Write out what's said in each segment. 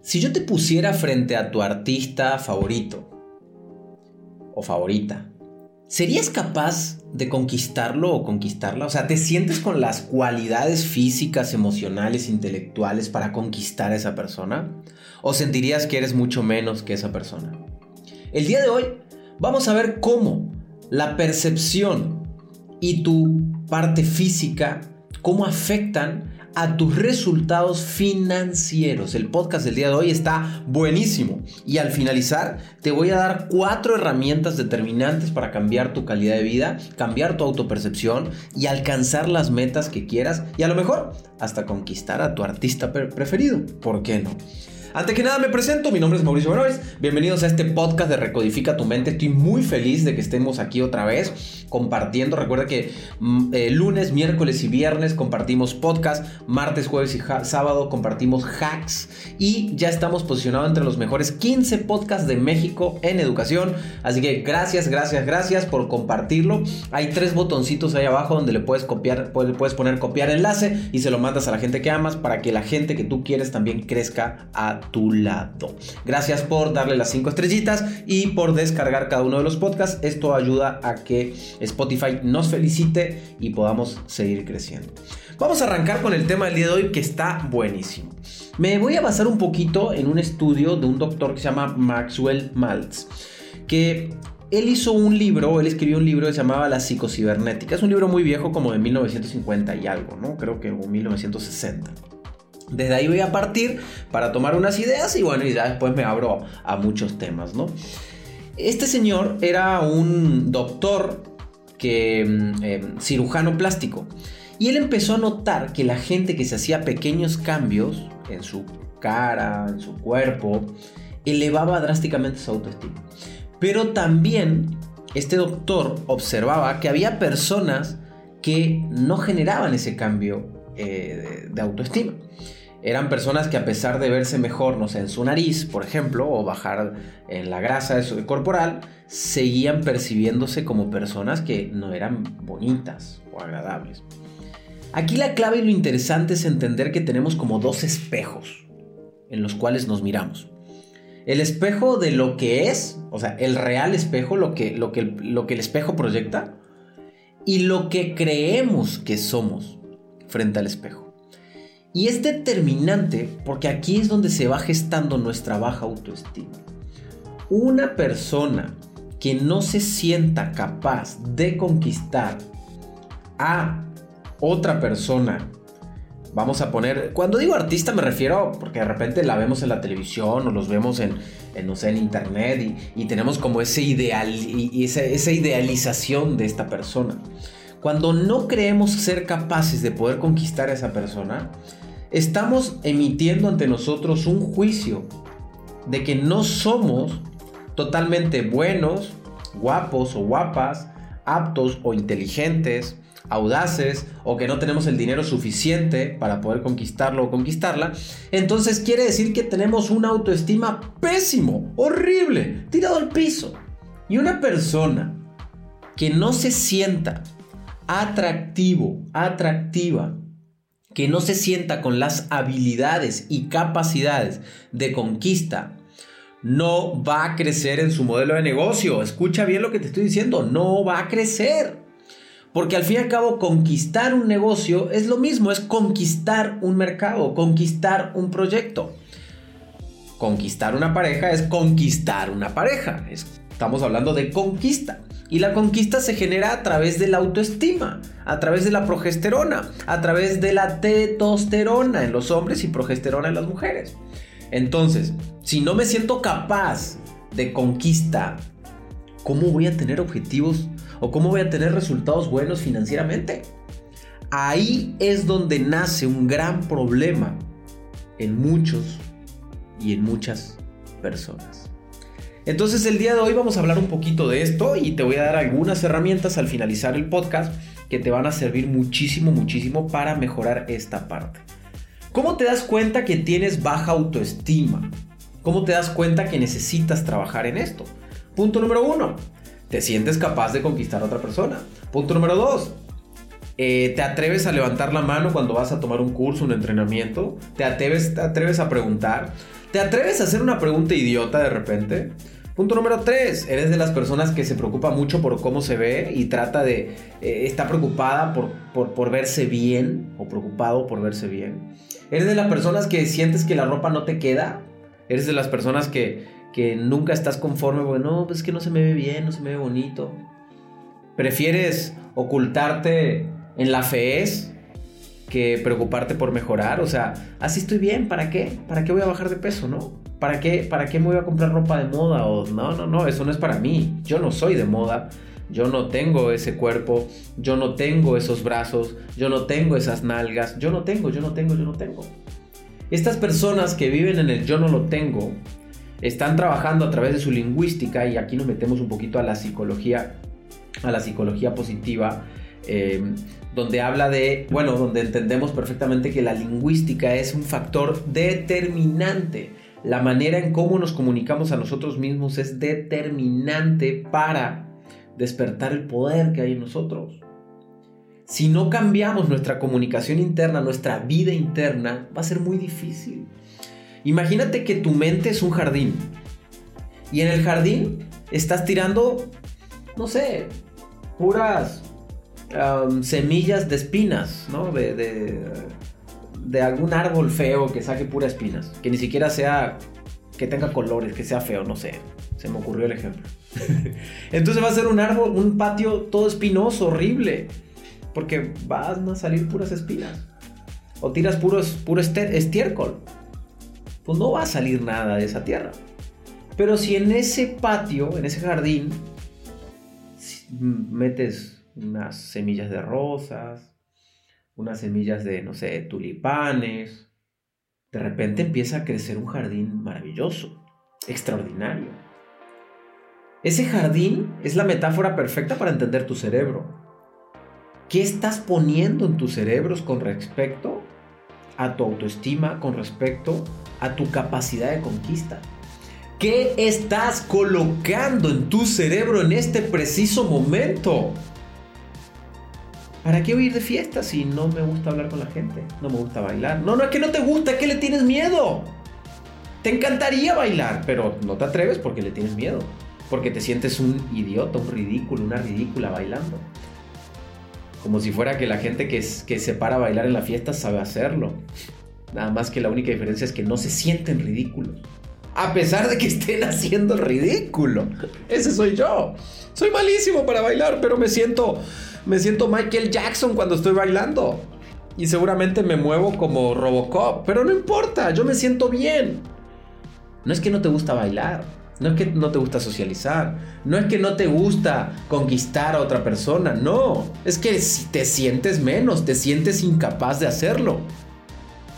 Si yo te pusiera frente a tu artista favorito o favorita, ¿serías capaz de conquistarlo o conquistarla? O sea, ¿te sientes con las cualidades físicas, emocionales, intelectuales para conquistar a esa persona? ¿O sentirías que eres mucho menos que esa persona? El día de hoy vamos a ver cómo la percepción y tu parte física, cómo afectan a tus resultados financieros. El podcast del día de hoy está buenísimo. Y al finalizar, te voy a dar cuatro herramientas determinantes para cambiar tu calidad de vida, cambiar tu autopercepción y alcanzar las metas que quieras y a lo mejor hasta conquistar a tu artista preferido. ¿Por qué no? Antes que nada me presento, mi nombre es Mauricio Benoist, bienvenidos a este podcast de Recodifica tu mente, estoy muy feliz de que estemos aquí otra vez compartiendo, recuerda que mm, eh, lunes, miércoles y viernes compartimos podcast, martes, jueves y sábado compartimos hacks y ya estamos posicionados entre los mejores 15 podcasts de México en educación, así que gracias, gracias, gracias por compartirlo, hay tres botoncitos ahí abajo donde le puedes copiar, puedes poner copiar enlace y se lo mandas a la gente que amas para que la gente que tú quieres también crezca a tu lado. Gracias por darle las 5 estrellitas y por descargar cada uno de los podcasts. Esto ayuda a que Spotify nos felicite y podamos seguir creciendo. Vamos a arrancar con el tema del día de hoy que está buenísimo. Me voy a basar un poquito en un estudio de un doctor que se llama Maxwell Maltz, que él hizo un libro, él escribió un libro que se llamaba La psicocibernética. Es un libro muy viejo, como de 1950 y algo, ¿no? Creo que 1960. Desde ahí voy a partir para tomar unas ideas y bueno, y ya después me abro a muchos temas, ¿no? Este señor era un doctor que, mm, em, cirujano plástico y él empezó a notar que la gente que se hacía pequeños cambios en su cara, en su cuerpo, elevaba drásticamente su autoestima. Pero también este doctor observaba que había personas que no generaban ese cambio eh, de autoestima eran personas que a pesar de verse mejor, no sé, en su nariz, por ejemplo, o bajar en la grasa de su corporal, seguían percibiéndose como personas que no eran bonitas o agradables. Aquí la clave y lo interesante es entender que tenemos como dos espejos en los cuales nos miramos. El espejo de lo que es, o sea, el real espejo, lo que, lo que, lo que el espejo proyecta, y lo que creemos que somos frente al espejo. Y es determinante porque aquí es donde se va gestando nuestra baja autoestima. Una persona que no se sienta capaz de conquistar a otra persona, vamos a poner, cuando digo artista me refiero porque de repente la vemos en la televisión o los vemos en, no sé, en internet y, tenemos como ese ideal y, esa idealización de esta persona. Cuando no creemos ser capaces de poder conquistar a esa persona, estamos emitiendo ante nosotros un juicio de que no somos totalmente buenos, guapos o guapas, aptos o inteligentes, audaces o que no tenemos el dinero suficiente para poder conquistarlo o conquistarla, entonces quiere decir que tenemos una autoestima pésimo, horrible, tirado al piso. Y una persona que no se sienta atractivo, atractiva, que no se sienta con las habilidades y capacidades de conquista, no va a crecer en su modelo de negocio. Escucha bien lo que te estoy diciendo, no va a crecer. Porque al fin y al cabo conquistar un negocio es lo mismo, es conquistar un mercado, conquistar un proyecto. Conquistar una pareja es conquistar una pareja. estamos hablando de conquista. Y la conquista se genera a través de la autoestima, a través de la progesterona, a través de la testosterona en los hombres y progesterona en las mujeres. Entonces, si no me siento capaz de conquista, ¿cómo voy a tener objetivos o cómo voy a tener resultados buenos financieramente? Ahí es donde nace un gran problema en muchos y en muchas personas. Entonces el día de hoy vamos a hablar un poquito de esto y te voy a dar algunas herramientas al finalizar el podcast que te van a servir muchísimo, muchísimo para mejorar esta parte. ¿Cómo te das cuenta que tienes baja autoestima? ¿Cómo te das cuenta que necesitas trabajar en esto? Punto número uno, te sientes capaz de conquistar a otra persona. Punto número dos, eh, te atreves a levantar la mano cuando vas a tomar un curso, un entrenamiento, te atreves, te atreves a preguntar, ¿Te atreves a hacer una pregunta idiota de repente? Punto número 3. Eres de las personas que se preocupa mucho por cómo se ve y trata de... Eh, está preocupada por, por, verse bien o preocupado por verse bien. Eres de las personas que sientes que la ropa no te queda. Eres de las personas que, que nunca estás conforme Bueno, no, pues es que no se me ve bien, no se me ve bonito. Prefieres ocultarte en la feez que preocuparte por mejorar. O sea, así estoy bien, ¿para qué? ¿Para qué voy a bajar de peso, no? ¿Para qué, ¿Para qué me voy a comprar ropa de moda? O, no, no, no, eso no es para mí. Yo no soy de moda. Yo no tengo ese cuerpo. Yo no tengo esos brazos. Yo no tengo esas nalgas. Yo no tengo, yo no tengo, yo no tengo. Estas personas que viven en el yo no lo tengo están trabajando a través de su lingüística y aquí nos metemos un poquito a la psicología, a la psicología positiva, eh, donde habla de, bueno, donde entendemos perfectamente que la lingüística es un factor determinante la manera en cómo nos comunicamos a nosotros mismos es determinante para despertar el poder que hay en nosotros. Si no cambiamos nuestra comunicación interna, nuestra vida interna, va a ser muy difícil. Imagínate que tu mente es un jardín y en el jardín estás tirando, no sé, puras semillas de espinas, ¿no? de, algún árbol feo que saque puras espinas, que ni siquiera sea que tenga colores, que sea feo, no sé. Se me ocurrió el ejemplo. Entonces va a ser un árbol, un patio todo espinoso, horrible, porque van a salir puras espinas. O tiras puros, puro estiércol. Pues no va a salir nada de esa tierra. Pero si en ese patio, en ese jardín, metes unas semillas de rosas, unas semillas de, no sé, tulipanes. De repente empieza a crecer un jardín maravilloso, extraordinario. Ese jardín es la metáfora perfecta para entender tu cerebro. ¿Qué estás poniendo en tus cerebros con respecto a tu autoestima, con respecto a tu capacidad de conquista? ¿Qué estás colocando en tu cerebro en este preciso momento? ¿Para qué huir de fiesta si no me gusta hablar con la gente? No me gusta bailar. No, no es que no te gusta, es que le tienes miedo. Te encantaría bailar, pero no te atreves porque le tienes miedo. Porque te sientes un idiota, un ridículo, una ridícula bailando. Como si fuera que la gente que, que se para a bailar en la fiesta sabe hacerlo. Nada más que la única diferencia es que no se sienten ridículos. A pesar de que estén haciendo ridículo. Ese soy yo. Soy malísimo para bailar, pero me siento me siento Michael Jackson cuando estoy bailando. Y seguramente me muevo como Robocop. Pero no importa, yo me siento bien. No es que no te gusta bailar. No es que no te gusta socializar. No es que no te gusta conquistar a otra persona. No. Es que te sientes menos, te sientes incapaz de hacerlo.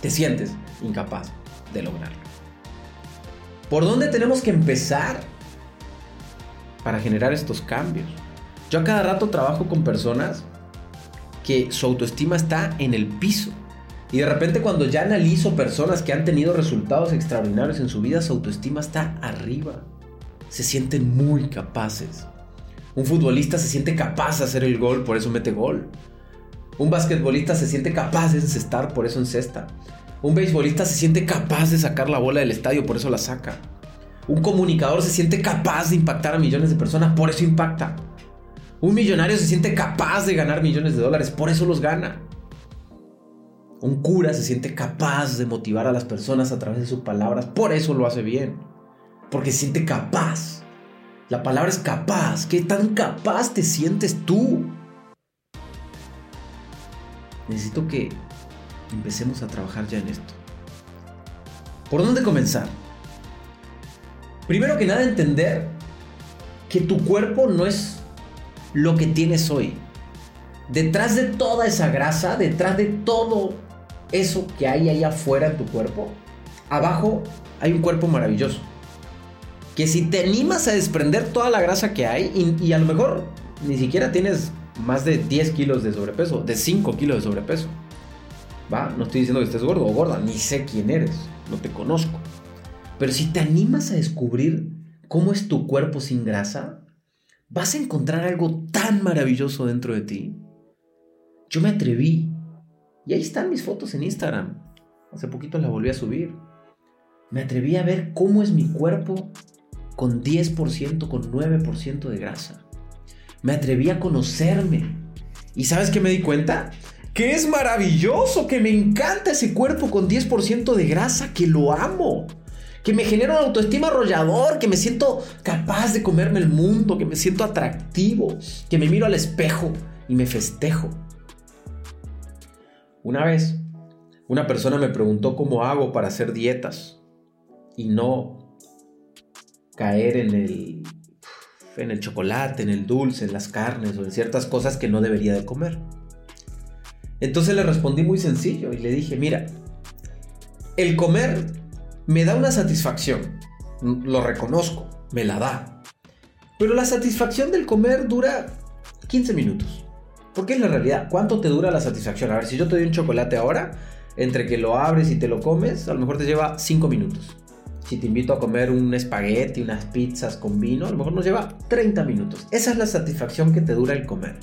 Te sientes incapaz de lograrlo. ¿Por dónde tenemos que empezar para generar estos cambios? Yo a cada rato trabajo con personas que su autoestima está en el piso. Y de repente cuando ya analizo personas que han tenido resultados extraordinarios en su vida, su autoestima está arriba. Se sienten muy capaces. Un futbolista se siente capaz de hacer el gol, por eso mete gol. Un basquetbolista se siente capaz de encestar, por eso encesta. Un beisbolista se siente capaz de sacar la bola del estadio, por eso la saca. Un comunicador se siente capaz de impactar a millones de personas, por eso impacta. Un millonario se siente capaz de ganar millones de dólares, por eso los gana. Un cura se siente capaz de motivar a las personas a través de sus palabras, por eso lo hace bien. Porque se siente capaz. La palabra es capaz. ¿Qué tan capaz te sientes tú? Necesito que empecemos a trabajar ya en esto. ¿Por dónde comenzar? Primero que nada entender que tu cuerpo no es lo que tienes hoy. Detrás de toda esa grasa, detrás de todo eso que hay ahí afuera en tu cuerpo, abajo hay un cuerpo maravilloso. Que si te animas a desprender toda la grasa que hay, y, a lo mejor ni siquiera tienes más de 10 kilos de sobrepeso, de 5 kilos de sobrepeso. Va, no estoy diciendo que estés gordo o gorda, ni sé quién eres, no te conozco. Pero si te animas a descubrir cómo es tu cuerpo sin grasa, vas a encontrar algo tan maravilloso dentro de ti. Yo me atreví. Y ahí están mis fotos en Instagram. Hace poquito las volví a subir. Me atreví a ver cómo es mi cuerpo con 10%, con 9% de grasa. Me atreví a conocerme. ¿Y sabes qué me di cuenta? Que es maravilloso, que me encanta ese cuerpo con 10% de grasa, que lo amo. Que me genera una autoestima arrollador, que me siento capaz de comerme el mundo, que me siento atractivo, que me miro al espejo y me festejo. Una vez, una persona me preguntó cómo hago para hacer dietas y no caer en el, en el chocolate, en el dulce, en las carnes o en ciertas cosas que no debería de comer. Entonces le respondí muy sencillo y le dije, mira, el comer me da una satisfacción, lo reconozco, me la da. Pero la satisfacción del comer dura 15 minutos. Porque es la realidad. ¿Cuánto te dura la satisfacción? A ver, si yo te doy un chocolate ahora, entre que lo abres y te lo comes, a lo mejor te lleva 5 minutos. Si te invito a comer un espagueti, unas pizzas con vino, a lo mejor nos lleva 30 minutos. Esa es la satisfacción que te dura el comer.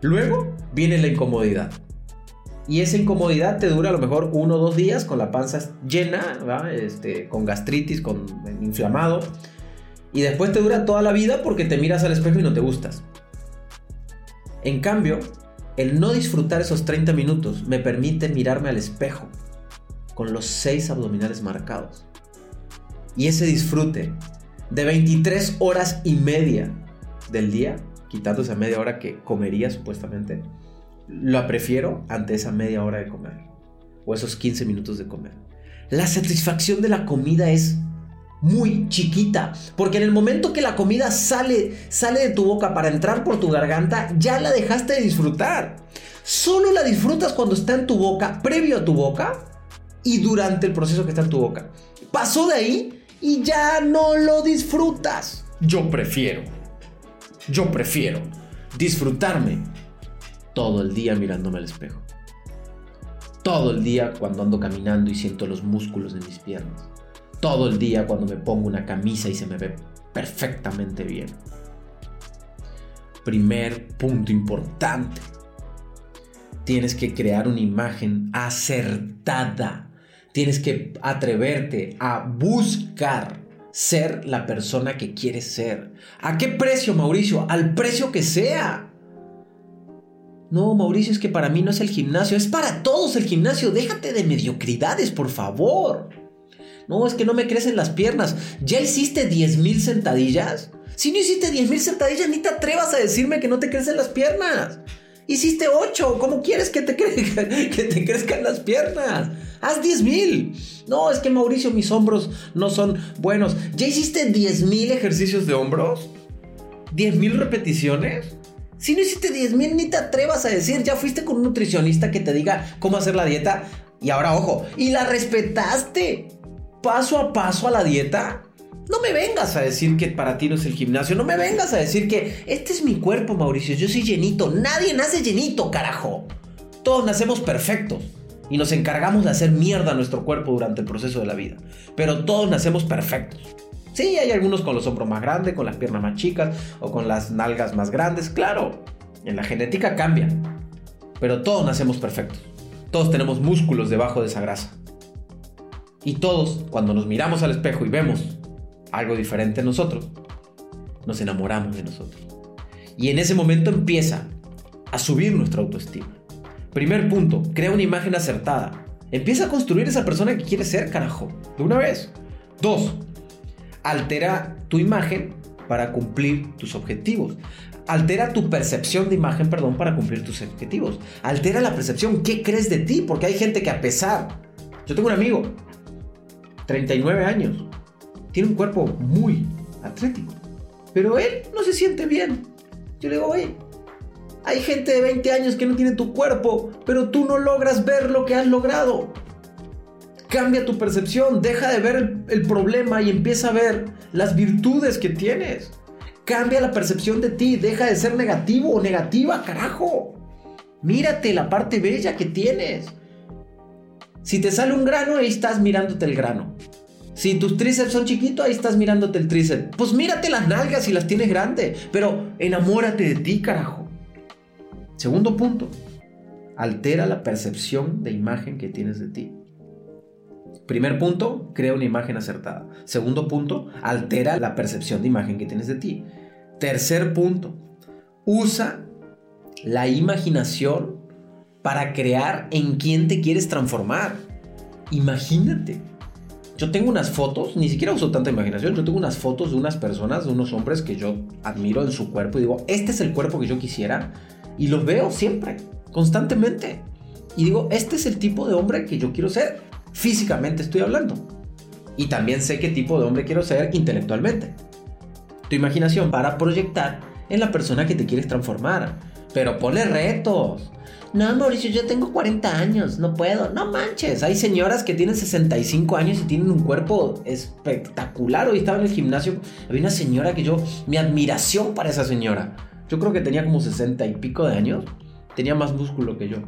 Luego viene la incomodidad. Y esa incomodidad te dura a lo mejor uno o dos días con la panza llena, este, con gastritis, con inflamado. Y después te dura toda la vida porque te miras al espejo y no te gustas. En cambio, el no disfrutar esos 30 minutos me permite mirarme al espejo con los 6 abdominales marcados. Y ese disfrute de 23 horas y media del día, quitando esa media hora que comería supuestamente, lo prefiero ante esa media hora de comer o esos 15 minutos de comer. La satisfacción de la comida es muy chiquita, porque en el momento que la comida sale sale de tu boca para entrar por tu garganta, ya la dejaste de disfrutar. Solo la disfrutas cuando está en tu boca, previo a tu boca y durante el proceso que está en tu boca. Pasó de ahí y ya no lo disfrutas. Yo prefiero, yo prefiero disfrutarme todo el día mirándome al espejo. Todo el día cuando ando caminando y siento los músculos de mis piernas. Todo el día cuando me pongo una camisa y se me ve perfectamente bien. Primer punto importante. Tienes que crear una imagen acertada Tienes que atreverte a buscar ser la persona que quieres ser. ¿A qué precio, Mauricio? Al precio que sea. No, Mauricio, es que para mí no es el gimnasio, es para todos el gimnasio. Déjate de mediocridades, por favor. No, es que no me crecen las piernas. ¿Ya hiciste 10.000 sentadillas? Si no hiciste 10.000 sentadillas, ni te atrevas a decirme que no te crecen las piernas. Hiciste 8, ¿cómo quieres que te, que te crezcan las piernas? Haz 10 mil. No, es que Mauricio, mis hombros no son buenos. ¿Ya hiciste 10 mil ejercicios de hombros? ¿10 mil repeticiones? Si no hiciste 10 mil, ni te atrevas a decir, ya fuiste con un nutricionista que te diga cómo hacer la dieta. Y ahora, ojo, y la respetaste paso a paso a la dieta. No me vengas a decir que para ti no es el gimnasio. No me vengas a decir que este es mi cuerpo, Mauricio. Yo soy llenito. Nadie nace llenito, carajo. Todos nacemos perfectos y nos encargamos de hacer mierda a nuestro cuerpo durante el proceso de la vida. Pero todos nacemos perfectos. Sí, hay algunos con los hombros más grandes, con las piernas más chicas o con las nalgas más grandes, claro. En la genética cambia. Pero todos nacemos perfectos. Todos tenemos músculos debajo de esa grasa. Y todos, cuando nos miramos al espejo y vemos algo diferente en nosotros, nos enamoramos de nosotros. Y en ese momento empieza a subir nuestra autoestima. Primer punto, crea una imagen acertada. Empieza a construir esa persona que quieres ser, carajo. De una vez. Dos, altera tu imagen para cumplir tus objetivos. Altera tu percepción de imagen, perdón, para cumplir tus objetivos. Altera la percepción, ¿qué crees de ti? Porque hay gente que a pesar... Yo tengo un amigo, 39 años, tiene un cuerpo muy atlético, pero él no se siente bien. Yo le digo, oye, hay gente de 20 años que no tiene tu cuerpo, pero tú no logras ver lo que has logrado. Cambia tu percepción, deja de ver el, problema y empieza a ver las virtudes que tienes. Cambia la percepción de ti, deja de ser negativo o negativa, carajo. Mírate la parte bella que tienes. Si te sale un grano, ahí estás mirándote el grano. Si tus tríceps son chiquitos, ahí estás mirándote el tríceps. Pues mírate las nalgas si las tienes grandes. Pero enamórate de ti, carajo. Segundo punto, altera la percepción de imagen que tienes de ti. Primer punto, crea una imagen acertada. Segundo punto, altera la percepción de imagen que tienes de ti. Tercer punto, usa la imaginación para crear en quién te quieres transformar. Imagínate. Yo tengo unas fotos, ni siquiera uso tanta imaginación, yo tengo unas fotos de unas personas, de unos hombres que yo admiro en su cuerpo y digo, este es el cuerpo que yo quisiera. Y los veo siempre, constantemente. Y digo, este es el tipo de hombre que yo quiero ser. Físicamente estoy hablando. Y también sé qué tipo de hombre quiero ser intelectualmente. Tu imaginación para proyectar en la persona que te quieres transformar. Pero ponle retos. No, Mauricio, yo tengo 40 años, no puedo. No manches, hay señoras que tienen 65 años y tienen un cuerpo espectacular. Hoy estaba en el gimnasio, había una señora que yo, mi admiración para esa señora. Yo creo que tenía como 60 y pico de años, tenía más músculo que yo.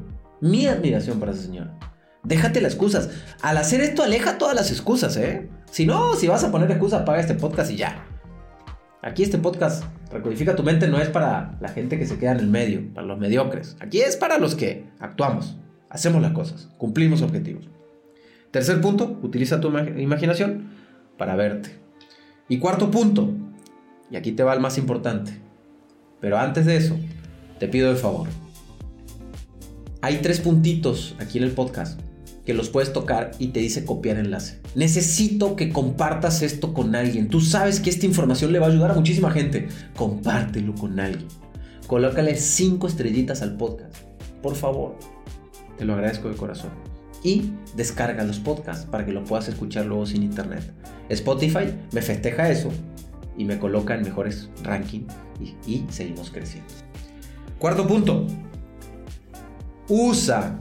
Mi admiración para esa señora. Déjate las excusas. Al hacer esto, aleja todas las excusas, ¿eh? Si no, si vas a poner excusas, apaga este podcast y ya. Aquí este podcast, Recodifica tu mente, no es para la gente que se queda en el medio, para los mediocres. Aquí es para los que actuamos, hacemos las cosas, cumplimos objetivos. Tercer punto, utiliza tu imaginación para verte. Y cuarto punto, y aquí te va el más importante, pero antes de eso, te pido de favor. Hay tres puntitos aquí en el podcast que los puedes tocar y te dice copiar enlace. Necesito que compartas esto con alguien. Tú sabes que esta información le va a ayudar a muchísima gente. Compártelo con alguien. Colócale cinco estrellitas al podcast. Por favor. Te lo agradezco de corazón. Y descarga los podcasts para que lo puedas escuchar luego sin internet. Spotify me festeja eso y me coloca en mejores rankings y, y seguimos creciendo. Cuarto punto. Usa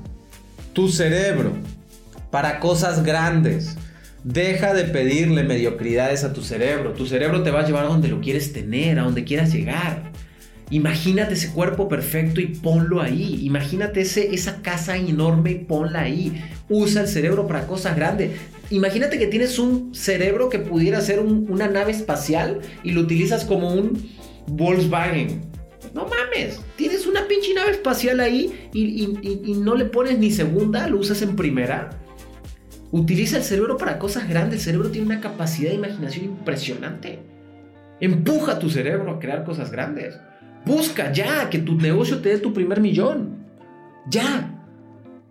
tu cerebro para cosas grandes. Deja de pedirle mediocridades a tu cerebro. Tu cerebro te va a llevar a donde lo quieres tener, a donde quieras llegar. Imagínate ese cuerpo perfecto y ponlo ahí. Imagínate ese, esa casa enorme y ponla ahí. Usa el cerebro para cosas grandes. Imagínate que tienes un cerebro que pudiera ser una nave espacial y lo utilizas como un Volkswagen. No mames, tienes una pinche nave espacial ahí y no le pones ni segunda, lo usas en primera. Utiliza el cerebro para cosas grandes. El cerebro tiene una capacidad de imaginación impresionante. Empuja tu cerebro a crear cosas grandes. Busca ya que tu negocio te dé tu primer millón. Ya.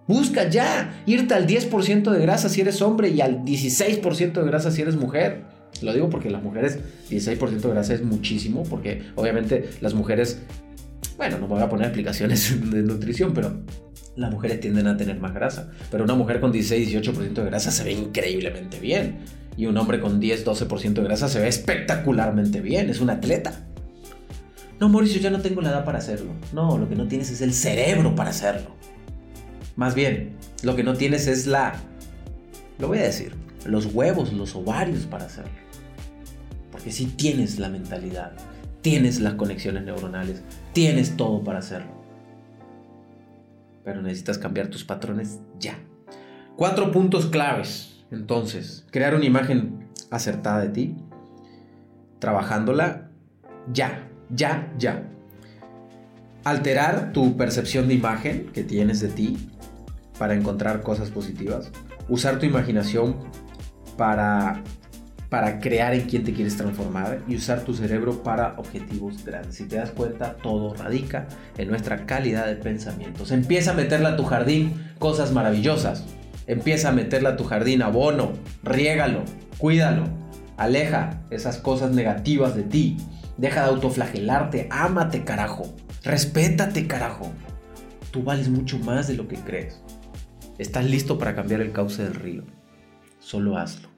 Busca ya irte al 10% de grasa si eres hombre y al 16% de grasa si eres mujer. Lo digo porque las mujeres 16% de grasa es muchísimo, porque obviamente las mujeres, bueno, no me voy a poner explicaciones de nutrición, pero las mujeres tienden a tener más grasa. Pero una mujer con 16-18% de grasa se ve increíblemente bien. Y un hombre con 10-12% de grasa se ve espectacularmente bien. Es un atleta. No, Mauricio, ya no tengo la edad para hacerlo. No, lo que no tienes es el cerebro para hacerlo. Más bien, lo que no tienes es la... Lo voy a decir. Los huevos, los ovarios para hacerlo. Porque si tienes la mentalidad, tienes las conexiones neuronales, tienes todo para hacerlo pero necesitas cambiar tus patrones ya. Cuatro puntos claves. Entonces, crear una imagen acertada de ti, trabajándola ya, ya, ya. Alterar tu percepción de imagen que tienes de ti para encontrar cosas positivas. Usar tu imaginación para para crear en quién te quieres transformar y usar tu cerebro para objetivos grandes. Si te das cuenta, todo radica en nuestra calidad de pensamientos. Empieza a meterle a tu jardín cosas maravillosas. Empieza a meterle a tu jardín abono, riégalo, cuídalo, aleja esas cosas negativas de ti. Deja de autoflagelarte, ámate carajo, respétate carajo. Tú vales mucho más de lo que crees. Estás listo para cambiar el cauce del río. Solo hazlo.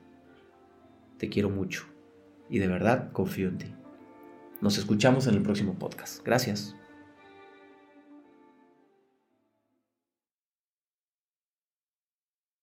Te quiero mucho y de verdad confío en ti. Nos escuchamos en el próximo podcast. Gracias.